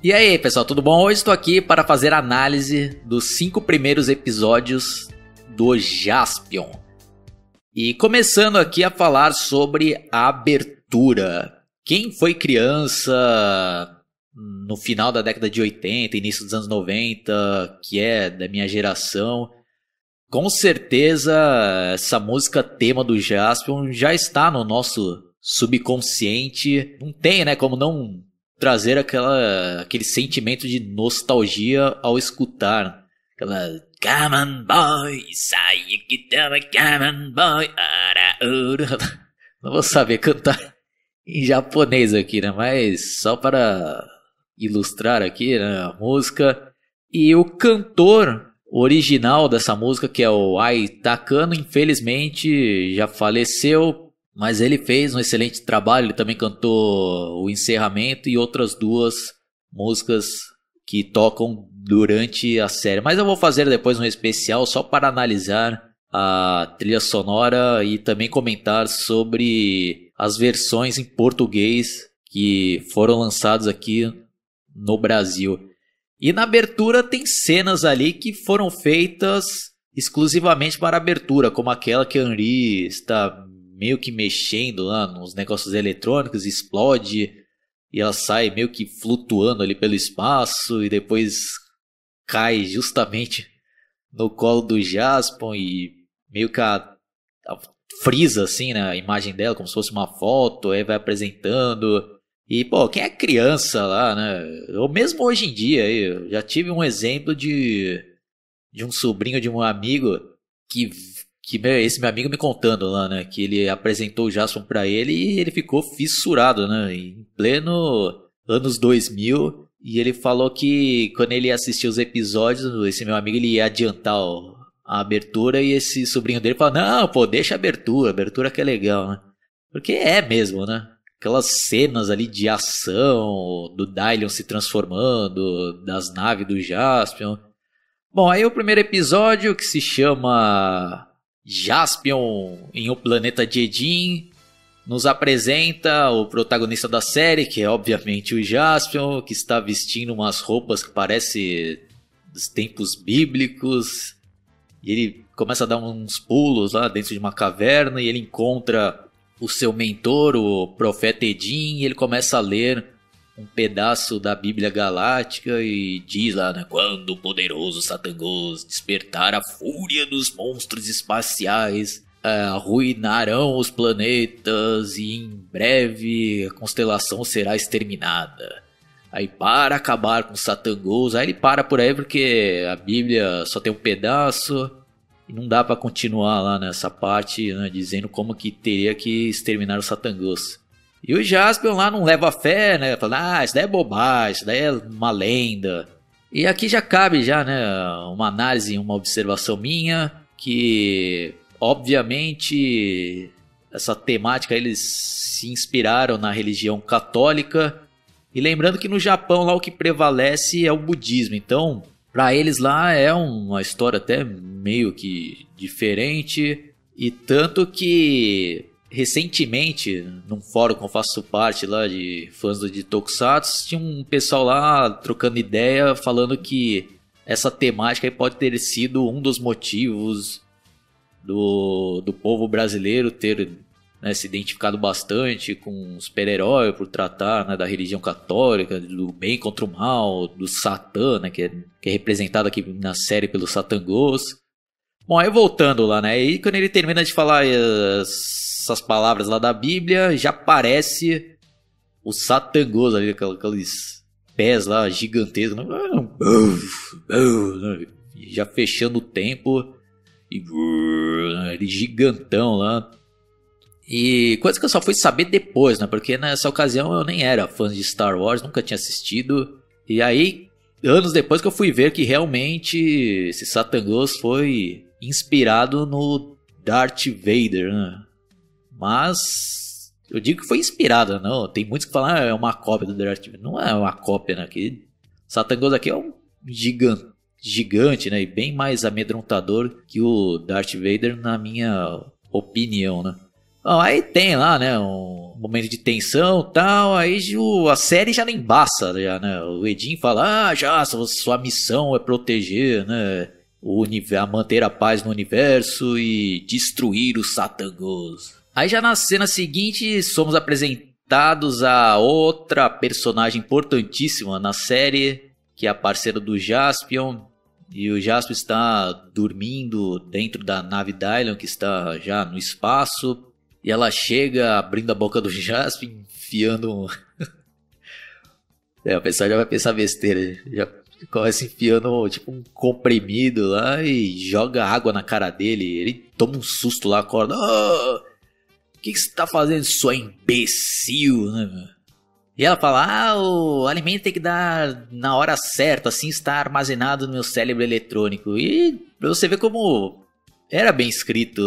E aí, pessoal, tudo bom? Hoje estou aqui para fazer análise dos cinco primeiros episódios do Jaspion. E começando aqui a falar sobre a abertura. Quem foi criança no final da década de 80, início dos anos 90, que é da minha geração, com certeza essa música tema do Jaspion já está no nosso subconsciente. Não tem, né, como não trazer aquela, aquele sentimento de nostalgia ao escutar. Aquela Come on boy, sai que come on boy, Não vou saber cantar em japonês aqui, né? Mas só para ilustrar aqui né, a música. E o cantor original dessa música, que é o Ai Takano, infelizmente já faleceu mas ele fez um excelente trabalho, ele também cantou o encerramento e outras duas músicas que tocam durante a série. Mas eu vou fazer depois um especial só para analisar a trilha sonora e também comentar sobre as versões em português que foram lançadas aqui no Brasil. E na abertura tem cenas ali que foram feitas exclusivamente para abertura, como aquela que Henri está meio que mexendo lá nos negócios eletrônicos, explode e ela sai meio que flutuando ali pelo espaço e depois cai justamente no colo do Jaspon e meio que a, a frisa assim na né, imagem dela como se fosse uma foto, aí vai apresentando e pô, quem é criança lá, né? Ou mesmo hoje em dia, eu já tive um exemplo de de um sobrinho de um amigo que que esse meu amigo me contando lá, né, que ele apresentou o Jason para ele e ele ficou fissurado, né, em pleno anos 2000, e ele falou que quando ele assistiu os episódios, esse meu amigo ele ia adiantar a abertura e esse sobrinho dele falou: "Não, pô, deixa a abertura, a abertura que é legal, né?" Porque é mesmo, né? Aquelas cenas ali de ação, do Dylion se transformando, das naves do Jaspion. Bom, aí o primeiro episódio que se chama Jaspion em O Planeta de Edin nos apresenta o protagonista da série, que é obviamente o Jaspion, que está vestindo umas roupas que parecem dos tempos bíblicos. E ele começa a dar uns pulos lá dentro de uma caverna e ele encontra o seu mentor, o profeta Edin, e ele começa a ler um pedaço da Bíblia Galáctica e diz lá, né, quando o poderoso Satangos despertar a fúria dos monstros espaciais, é, arruinarão os planetas e em breve a constelação será exterminada. Aí para acabar com Satangos, aí ele para por aí porque a Bíblia só tem um pedaço e não dá para continuar lá nessa parte, né, dizendo como que teria que exterminar o Satangos. E o Jaspion lá não leva fé, né? Fala, ah, isso daí é bobagem, isso daí é uma lenda. E aqui já cabe já, né, uma análise, uma observação minha, que obviamente essa temática eles se inspiraram na religião católica. E lembrando que no Japão lá o que prevalece é o budismo. Então, para eles lá é uma história até meio que diferente. E tanto que recentemente, num fórum que eu faço parte lá de fãs de Tokusatsu, tinha um pessoal lá trocando ideia, falando que essa temática pode ter sido um dos motivos do, do povo brasileiro ter né, se identificado bastante com super-herói por tratar né, da religião católica, do bem contra o mal, do Satã, né, que, é, que é representado aqui na série pelo Satangos. Bom, aí voltando lá, né? E quando ele termina de falar as essas palavras lá da Bíblia, já parece o Satangos ali, aqueles pés lá gigantescos, né? já fechando o tempo e ele gigantão lá. E coisa que eu só fui saber depois, né? Porque nessa ocasião eu nem era fã de Star Wars, nunca tinha assistido. E aí, anos depois que eu fui ver que realmente esse Satangos foi inspirado no Darth Vader, né? Mas eu digo que foi inspirada, não. Tem muitos que falam ah, é uma cópia do Vader. Não é uma cópia, né? Que Satangos aqui é um gigante, gigante, né? E bem mais amedrontador que o Darth Vader, na minha opinião, né? Bom, aí tem lá, né, um momento de tensão tal, aí a série já não embaça, já, né? O Edin fala, ah, já, sua missão é proteger, né, o a manter a paz no universo e destruir os satangos. Aí já na cena seguinte, somos apresentados a outra personagem importantíssima na série, que é a parceira do Jaspion, e o Jaspion está dormindo dentro da nave Dylan, que está já no espaço. E ela chega abrindo a boca do Jaspion, enfiando um... é, o pessoal já vai pensar besteira. Já começa enfiando tipo um comprimido lá e joga água na cara dele. Ele toma um susto lá, acorda. Oh, o que, você tá fazendo, sua imbecil, né? E ela fala: Ah, o alimento tem que dar na hora certa, assim está armazenado no meu cérebro eletrônico. E pra você ver como era bem escrito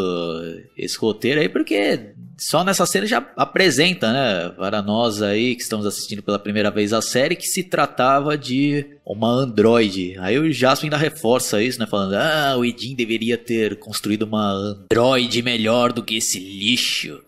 esse roteiro aí, porque só nessa cena já apresenta, né, para nós aí que estamos assistindo pela primeira vez a série, que se tratava de uma androide. Aí o Jasper ainda reforça isso, né, falando: Ah, o Edin deveria ter construído uma androide melhor do que esse lixo.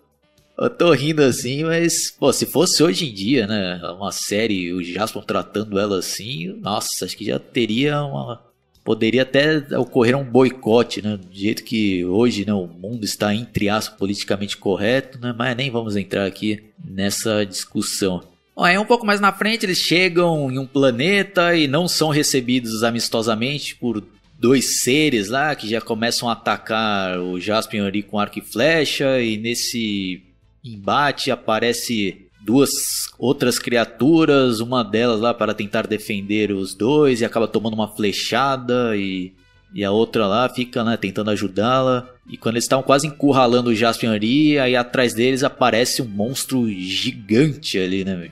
Eu tô rindo assim, mas, pô, se fosse hoje em dia, né, uma série, o Jasper tratando ela assim, nossa, acho que já teria uma. Poderia até ocorrer um boicote, né? Do jeito que hoje né, o mundo está, entre aspas, politicamente correto, né? Mas nem vamos entrar aqui nessa discussão. Bom, aí um pouco mais na frente eles chegam em um planeta e não são recebidos amistosamente por dois seres lá que já começam a atacar o Jaspion ali com arco e flecha e nesse embate aparece duas outras criaturas, uma delas lá para tentar defender os dois e acaba tomando uma flechada e, e a outra lá fica né, tentando ajudá-la. E quando eles estavam quase encurralando o Jaspion ali, aí atrás deles aparece um monstro gigante ali, né?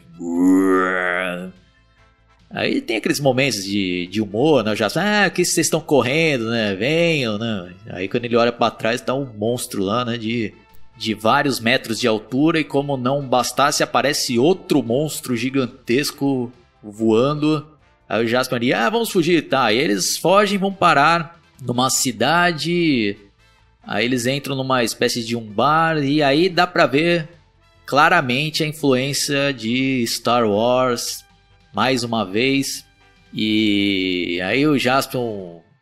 Aí tem aqueles momentos de, de humor, né? O Jaspion, ah, que vocês estão correndo, né? Venham, né? Aí quando ele olha para trás, tá um monstro lá, né? De de vários metros de altura e como não bastasse aparece outro monstro gigantesco voando. Aí o Jasper diz, ah, vamos fugir, tá. E eles fogem vão parar numa cidade. Aí eles entram numa espécie de um bar e aí dá pra ver claramente a influência de Star Wars mais uma vez. E aí o Jasper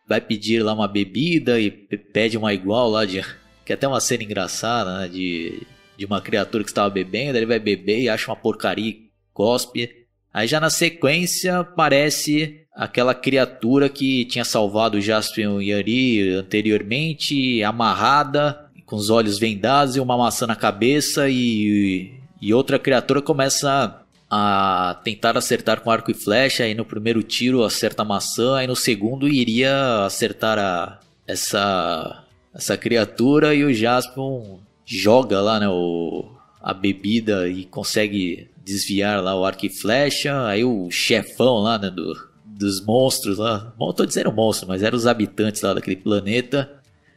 vai pedir lá uma bebida e pede uma igual lá de que é até uma cena engraçada, né? De, de uma criatura que estava bebendo, ele vai beber e acha uma porcaria e cospe. Aí já na sequência aparece aquela criatura que tinha salvado o Jaspion Yari anteriormente, amarrada, com os olhos vendados e uma maçã na cabeça e, e outra criatura começa a tentar acertar com arco e flecha, aí no primeiro tiro acerta a maçã, aí no segundo iria acertar a essa essa criatura e o Jaspion joga lá, né, o, a bebida e consegue desviar lá o arco e flecha. Aí o chefão lá, né, do, dos monstros lá, bom, tô dizendo monstro, mas eram os habitantes lá daquele planeta.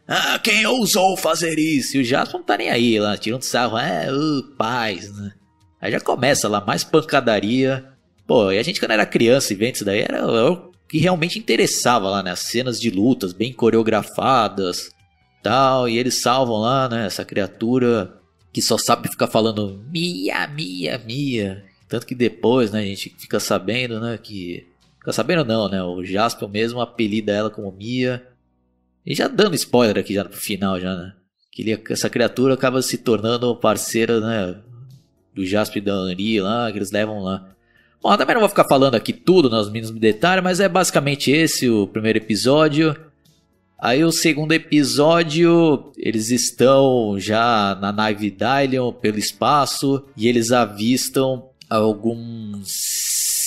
Ah, quem ousou fazer isso? E o Jaspion não tá nem aí lá, tirando sarro, é, uh, paz, né? Aí já começa lá, mais pancadaria. Pô, e a gente quando era criança e vendo isso daí, era, era o que realmente interessava lá, né? As cenas de lutas bem coreografadas, tal, e eles salvam lá, né, essa criatura que só sabe ficar falando Mia, Mia, Mia. Tanto que depois, né, a gente fica sabendo, né, que... Fica sabendo não, né, o Jasper mesmo apelida ela como Mia. E já dando spoiler aqui já no final, já, né. Que ele, essa criatura acaba se tornando parceira, né, do Jasper e da Henri lá, que eles levam lá. Bom, também não vou ficar falando aqui tudo nos mínimos detalhes, mas é basicamente esse o primeiro episódio. Aí o segundo episódio, eles estão já na nave Dylion pelo espaço e eles avistam alguns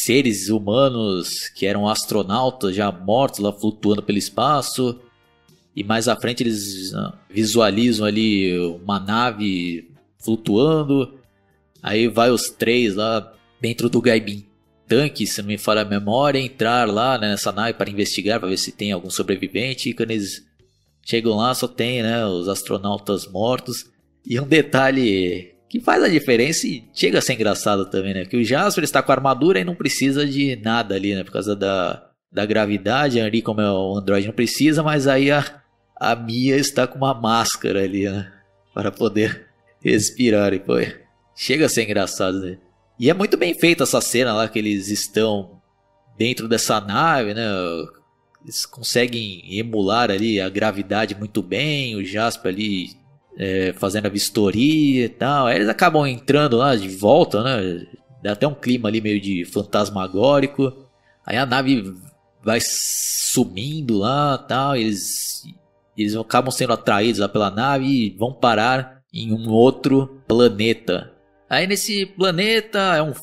seres humanos que eram astronautas já mortos lá flutuando pelo espaço. E mais à frente eles ah, visualizam ali uma nave flutuando. Aí vai os três lá dentro do Gaibin tanque, se não me falha a memória, entrar lá né, nessa nave para investigar, para ver se tem algum sobrevivente. E quando eles chegam lá, só tem né, os astronautas mortos. E um detalhe que faz a diferença e chega a ser engraçado também, né? Que o Jasper está com armadura e não precisa de nada ali, né? Por causa da, da gravidade, ali como é o Android não precisa, mas aí a, a Mia está com uma máscara ali, né? Para poder respirarem, pô. Chega a ser engraçado, né? E é muito bem feita essa cena lá que eles estão dentro dessa nave, né? Eles conseguem emular ali a gravidade muito bem, o Jasper ali é, fazendo a vistoria e tal. Aí eles acabam entrando lá de volta, né? Dá até um clima ali meio de fantasmagórico. Aí a nave vai sumindo lá tal. Eles, eles acabam sendo atraídos lá pela nave e vão parar em um outro planeta. Aí nesse planeta é um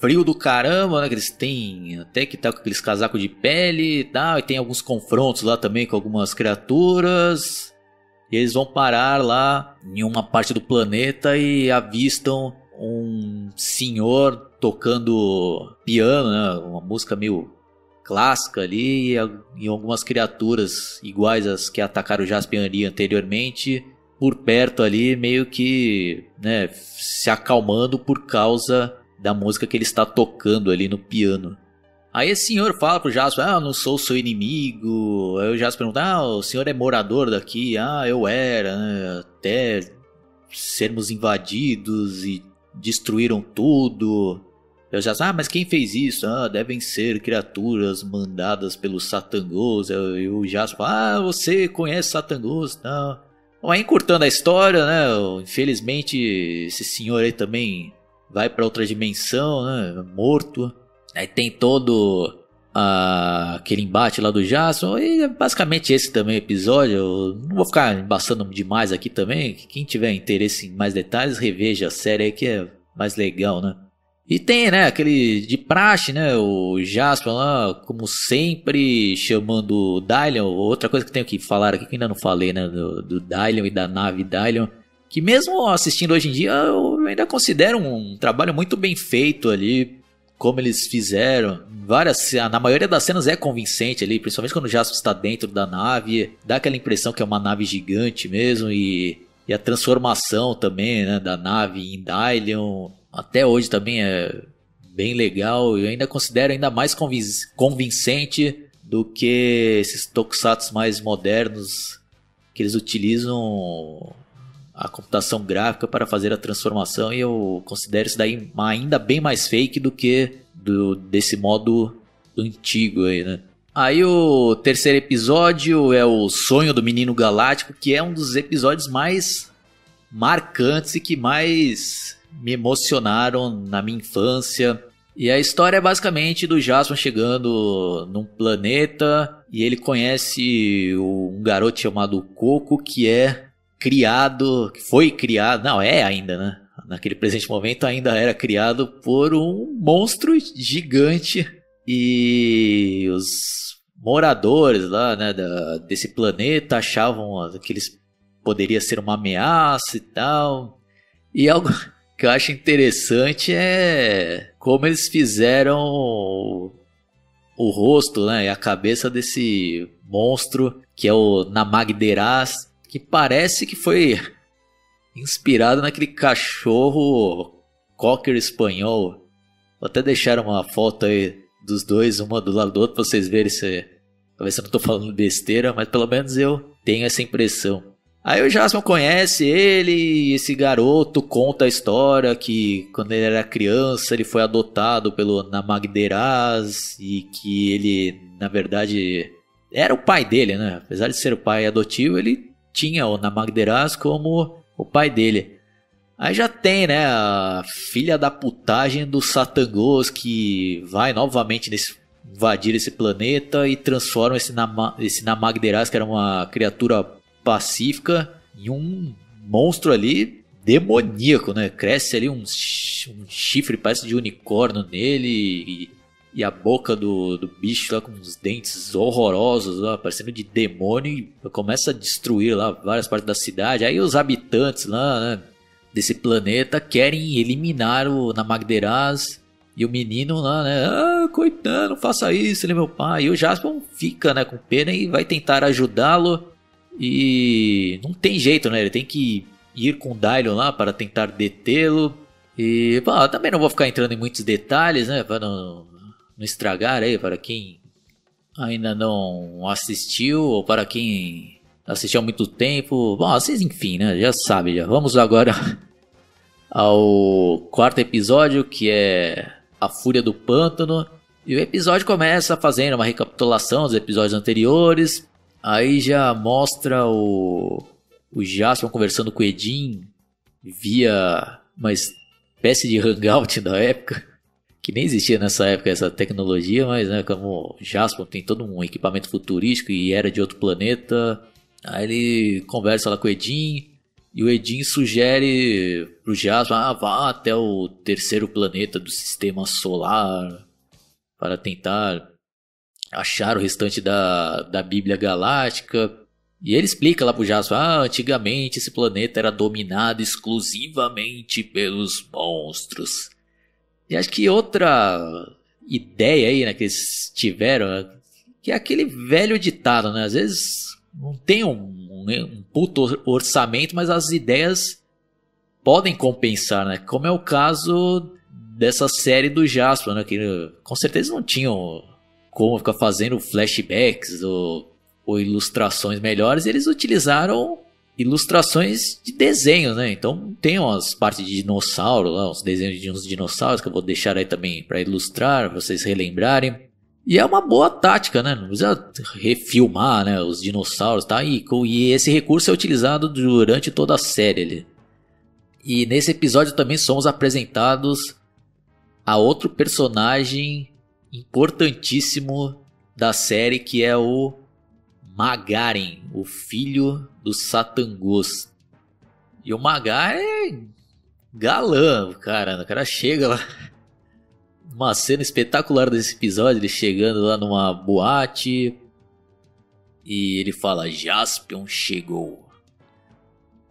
frio do caramba, né? Que eles têm até que tá com aqueles casacos de pele e tal. E tem alguns confrontos lá também com algumas criaturas. E eles vão parar lá em uma parte do planeta e avistam um senhor tocando piano, né? Uma música meio clássica ali e, algumas criaturas iguais às que atacaram o Jaspion ali anteriormente por perto ali meio que né, se acalmando por causa da música que ele está tocando ali no piano. Aí esse senhor fala pro Jasper, ah, eu não sou seu inimigo. Aí o Jasper pergunta, ah, o senhor é morador daqui? Ah, eu era, né? até sermos invadidos e destruíram tudo. Eu já ah, mas quem fez isso? Ah, devem ser criaturas mandadas pelo Satangos. E o Jasper, ah, você conhece Satangos? Não. Bom, aí encurtando a história, né? Infelizmente, esse senhor aí também vai para outra dimensão, né? Morto. Aí tem todo uh, aquele embate lá do Jason. E é basicamente esse também episódio. Eu não vou ficar embaçando demais aqui também. Quem tiver interesse em mais detalhes, reveja a série aí que é mais legal, né? E tem, né, aquele de praxe, né, o Jasper lá, como sempre, chamando o Dylion. Outra coisa que tenho que falar aqui, que ainda não falei, né, do, do Dylion e da nave Dylion. Que mesmo assistindo hoje em dia, eu ainda considero um trabalho muito bem feito ali como eles fizeram. Várias, na maioria das cenas é convincente ali, principalmente quando o Jasper está dentro da nave, dá aquela impressão que é uma nave gigante mesmo e, e a transformação também, né, da nave em Dylion, até hoje também é bem legal e ainda considero ainda mais convincente do que esses tokusatsu mais modernos que eles utilizam a computação gráfica para fazer a transformação e eu considero isso daí ainda bem mais fake do que do, desse modo antigo aí, né? Aí o terceiro episódio é o Sonho do Menino Galáctico, que é um dos episódios mais marcantes e que mais me emocionaram na minha infância. E a história é basicamente do Jasper chegando num planeta e ele conhece um garoto chamado Coco que é criado, foi criado, não, é ainda, né? Naquele presente momento ainda era criado por um monstro gigante e os moradores lá, né, da, desse planeta achavam que eles poderia ser uma ameaça e tal. E algo que eu acho interessante é como eles fizeram o, o rosto, né, e a cabeça desse monstro que é o Namagderaz que parece que foi inspirado naquele cachorro cocker espanhol. Vou até deixar uma foto aí dos dois, uma do lado do outro, pra vocês verem se. Se eu não tô falando besteira, mas pelo menos eu tenho essa impressão. Aí o Jasmine conhece ele e esse garoto conta a história que quando ele era criança ele foi adotado pelo Namagderaz e que ele, na verdade, era o pai dele, né? Apesar de ser o pai adotivo, ele tinha o Namagderaz como o pai dele. Aí já tem, né, a filha da putagem do Satangos que vai novamente nesse, invadir esse planeta e transforma esse, Nama, esse Namagderaz, que era uma criatura pacífica, em um monstro ali demoníaco, né? Cresce ali um, um chifre, parece de unicórnio nele e e a boca do, do bicho lá com uns dentes horrorosos, lá, parecendo de demônio, e começa a destruir lá várias partes da cidade. Aí os habitantes lá, né, desse planeta querem eliminar o Namagderaz e o menino lá, né? Ah, coitado, não faça isso, ele é meu pai. E o Jasper fica, né, com pena e vai tentar ajudá-lo. E não tem jeito, né? Ele tem que ir com o Dylion lá para tentar detê-lo. E, bom, também não vou ficar entrando em muitos detalhes, né? Para não, não estragar aí para quem ainda não assistiu ou para quem assistiu há muito tempo. Bom, vocês enfim, né? Já sabe, já. Vamos agora ao quarto episódio, que é A Fúria do Pântano. E o episódio começa fazendo uma recapitulação dos episódios anteriores. Aí já mostra o, o conversando com o Edin via uma espécie de hangout da época. Que nem existia nessa época essa tecnologia, mas né, como Jasper tem todo um equipamento futurístico e era de outro planeta. Aí ele conversa lá com o Edin. E o Edin sugere pro Jasper, ah, vá até o terceiro planeta do sistema solar para tentar achar o restante da, da Bíblia Galáctica. E ele explica lá pro Jasper, ah, antigamente esse planeta era dominado exclusivamente pelos monstros. E acho que outra ideia aí, né, que eles tiveram, que é aquele velho ditado, né, às vezes não tem um, um, um puto orçamento, mas as ideias podem compensar, né, como é o caso dessa série do Jasper, né, que com certeza não tinham como ficar fazendo flashbacks ou, ou ilustrações melhores, eles utilizaram ilustrações de desenhos, né? Então tem umas partes de dinossauro lá, uns desenhos de uns dinossauros que eu vou deixar aí também para ilustrar, pra vocês relembrarem. E é uma boa tática, né? Não precisa refilmar né, os dinossauros, tá? E, e esse recurso é utilizado durante toda a série ali. E nesse episódio também somos apresentados a outro personagem importantíssimo da série que é o Magaren, o filho do Satangos. E o Magar é galã, cara. O cara chega lá. Uma cena espetacular desse episódio, ele chegando lá numa boate. E ele fala: Jaspion chegou.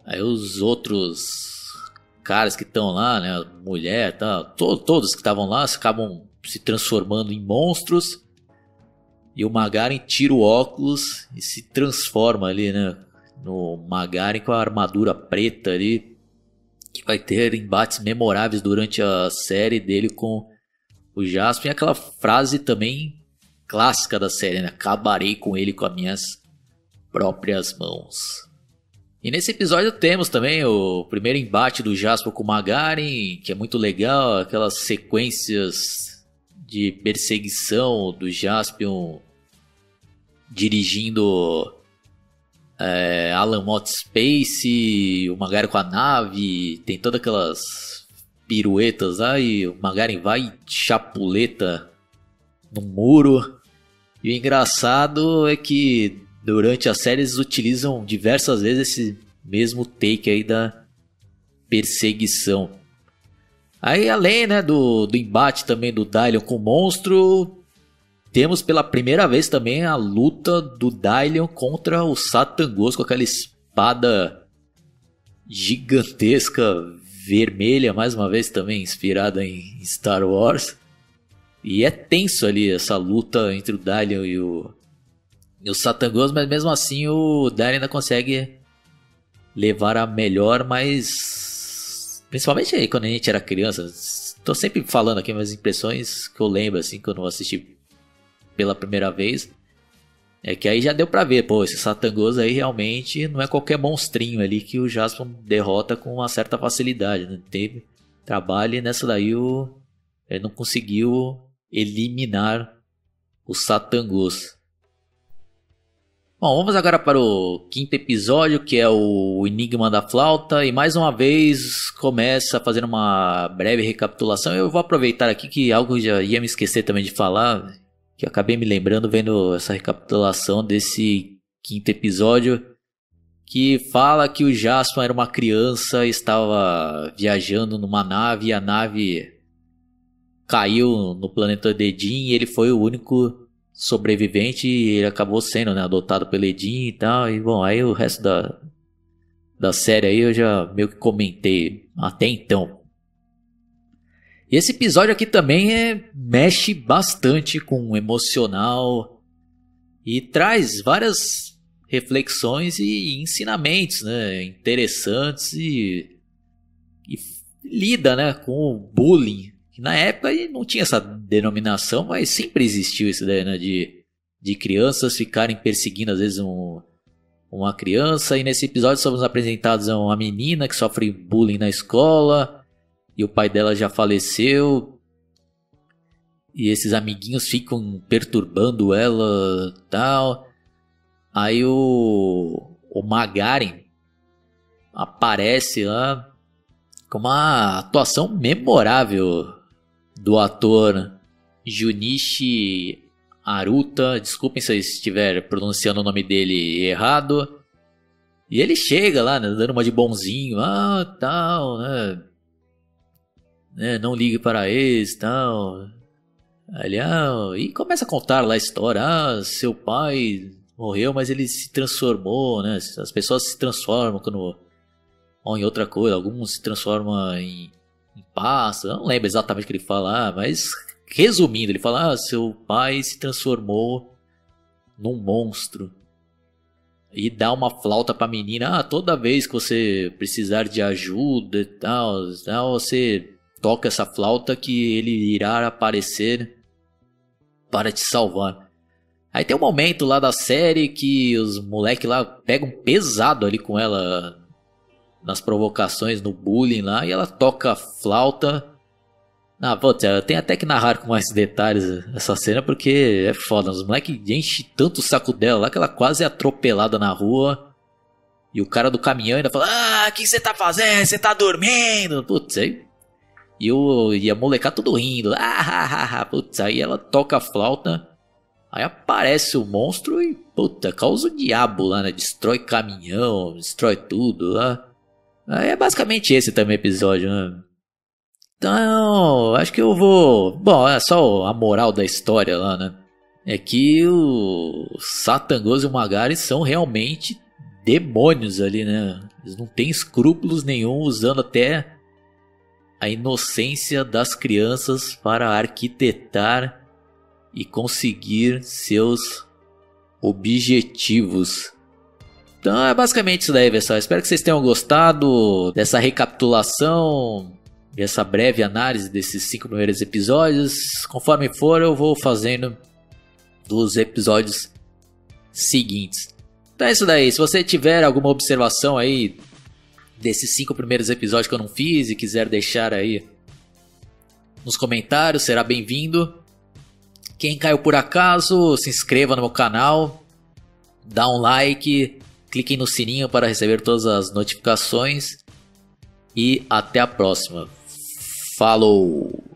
Aí os outros caras que estão lá, né, mulher, tá, to todos que estavam lá acabam se transformando em monstros. E o Magaren tira o óculos e se transforma ali, né? No Magaren com a armadura preta ali. Que vai ter embates memoráveis durante a série dele com o Jasper. E aquela frase também clássica da série, né? Acabarei com ele com as minhas próprias mãos. E nesse episódio temos também o primeiro embate do Jasper com o Magaren, que é muito legal, aquelas sequências de perseguição do Jaspion dirigindo é, Alan Mott Space, o Magari com a nave, tem todas aquelas piruetas lá e o Magari vai chapuleta no muro. E o engraçado é que durante a série eles utilizam diversas vezes esse mesmo take aí da perseguição. Aí, além né, do, do embate também do Dylion com o monstro, temos pela primeira vez também a luta do Dylion contra o Satangos com aquela espada gigantesca vermelha, mais uma vez também inspirada em Star Wars. E é tenso ali essa luta entre o Dylion e o, e o Satangos, mas mesmo assim o Dylion ainda consegue levar a melhor, mas Principalmente aí quando a gente era criança. Tô sempre falando aqui minhas impressões que eu lembro, assim, quando eu assisti pela primeira vez. É que aí já deu pra ver, pô, esse Satangoso aí realmente não é qualquer monstrinho ali que o Jasper derrota com uma certa facilidade, né? Teve trabalho e nessa daí o, ele não conseguiu eliminar o Satangos. Bom, vamos agora para o quinto episódio, que é o Enigma da Flauta, e mais uma vez começa fazendo uma breve recapitulação. Eu vou aproveitar aqui que algo já ia me esquecer também de falar, que acabei me lembrando vendo essa recapitulação desse quinto episódio, que fala que o Jasper era uma criança, estava viajando numa nave e a nave caiu no planeta Dedin e ele foi o único sobrevivente e ele acabou sendo né, adotado pelo Edin e tal. E bom, aí o resto da, da série aí eu já meio que comentei até então. E esse episódio aqui também é, mexe bastante com o emocional e traz várias reflexões e ensinamentos né, interessantes e, e lida né, com o bullying na época não tinha essa denominação, mas sempre existiu isso daí, né? De, de crianças ficarem perseguindo, às vezes, um, uma criança. E nesse episódio somos apresentados a uma menina que sofre bullying na escola. e o pai dela já faleceu. E esses amiguinhos ficam perturbando ela, tal. Aí o o Magaren aparece lá com uma atuação memorável do ator Junichi Aruta. Desculpem se eu estiver pronunciando o nome dele errado. E ele chega lá, né, dando uma de bonzinho, ah, tal, né? né não ligue para ex, tal. Aí, ah, e começa a contar lá a história, ah, seu pai morreu, mas ele se transformou, né? As pessoas se transformam quando ou em outra coisa, alguns se transformam em, em pasta, não lembro exatamente o que ele fala, ah, mas resumindo, ele fala: ah, seu pai se transformou num monstro. E dá uma flauta pra menina, ah, toda vez que você precisar de ajuda e tal, tal você toca essa flauta que ele irá aparecer para te salvar. Aí tem um momento lá da série que os moleques lá pegam pesado ali com ela nas provocações, no bullying lá, e ela toca flauta. Ah, putz, tem até que narrar com mais detalhes essa cena, porque é foda. Os moleques enchem tanto o saco dela lá que ela quase é atropelada na rua. E o cara do caminhão ainda fala: Ah, o que você tá fazendo? Você tá dormindo? Putz, aí. E, o, e a molecada tudo rindo. Ah, putz, aí ela toca a flauta. Aí aparece o monstro e, puta, causa o diabo lá, né? Destrói caminhão, destrói tudo lá. É basicamente esse também episódio, né? Então, acho que eu vou. Bom, é só a moral da história lá, né? É que o Satangos e o Magari são realmente demônios ali, né? Eles não têm escrúpulos nenhum, usando até a inocência das crianças para arquitetar e conseguir seus objetivos. Então é basicamente isso daí, pessoal. Espero que vocês tenham gostado dessa recapitulação, dessa breve análise desses cinco primeiros episódios. Conforme for, eu vou fazendo dos episódios seguintes. Então é isso daí. Se você tiver alguma observação aí desses cinco primeiros episódios que eu não fiz e quiser deixar aí nos comentários, será bem-vindo. Quem caiu por acaso, se inscreva no meu canal, dá um like, cliquem no sininho para receber todas as notificações e até a próxima. Falou!